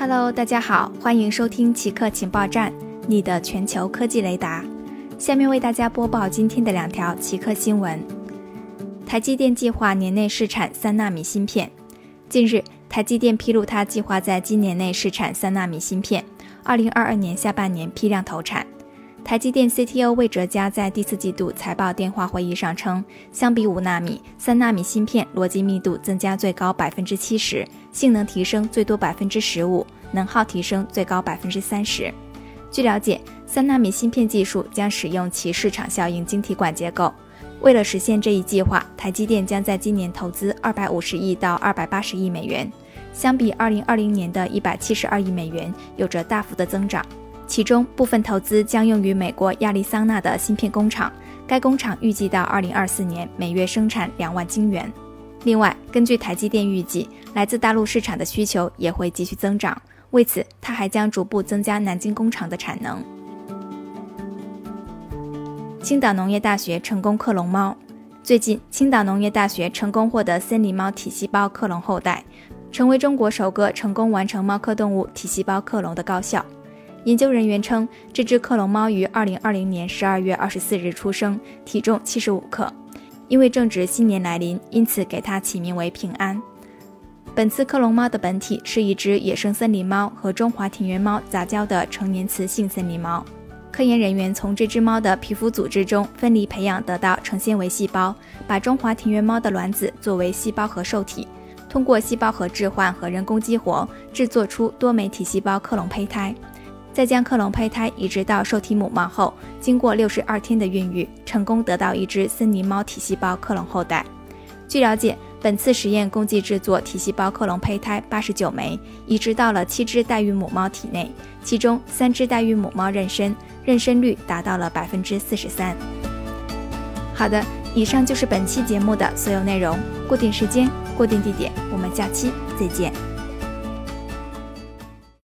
Hello，大家好，欢迎收听奇客情报站，你的全球科技雷达。下面为大家播报今天的两条奇客新闻：台积电计划年内试产三纳米芯片。近日，台积电披露，它计划在今年内试产三纳米芯片，二零二二年下半年批量投产。台积电 CTO 魏哲嘉在第四季度财报电话会议上称，相比五纳米、三纳米芯片，逻辑密度增加最高百分之七十，性能提升最多百分之十五，能耗提升最高百分之三十。据了解，三纳米芯片技术将使用其市场效应晶体管结构。为了实现这一计划，台积电将在今年投资二百五十亿到二百八十亿美元，相比二零二零年的一百七十二亿美元，有着大幅的增长。其中部分投资将用于美国亚利桑那的芯片工厂，该工厂预计到二零二四年每月生产两万晶圆。另外，根据台积电预计，来自大陆市场的需求也会继续增长，为此，它还将逐步增加南京工厂的产能。青岛农业大学成功克隆猫。最近，青岛农业大学成功获得森林猫体细胞克隆后代，成为中国首个成功完成猫科动物体细胞克隆的高校。研究人员称，这只克隆猫于二零二零年十二月二十四日出生，体重七十五克。因为正值新年来临，因此给它起名为平安。本次克隆猫的本体是一只野生森林猫和中华田园猫杂交的成年雌性森林猫。科研人员从这只猫的皮肤组织中分离培养得到成纤维细胞，把中华田园猫的卵子作为细胞核受体，通过细胞核置换和人工激活，制作出多媒体细胞克隆胚胎。再将克隆胚胎移植到受体母猫后，经过六十二天的孕育，成功得到一只森林猫体细胞克隆后代。据了解，本次实验共计制作体细胞克隆胚胎八十九枚，移植到了七只代孕母猫体内，其中三只代孕母猫妊娠，妊娠率达到了百分之四十三。好的，以上就是本期节目的所有内容。固定时间，固定地点，我们下期再见。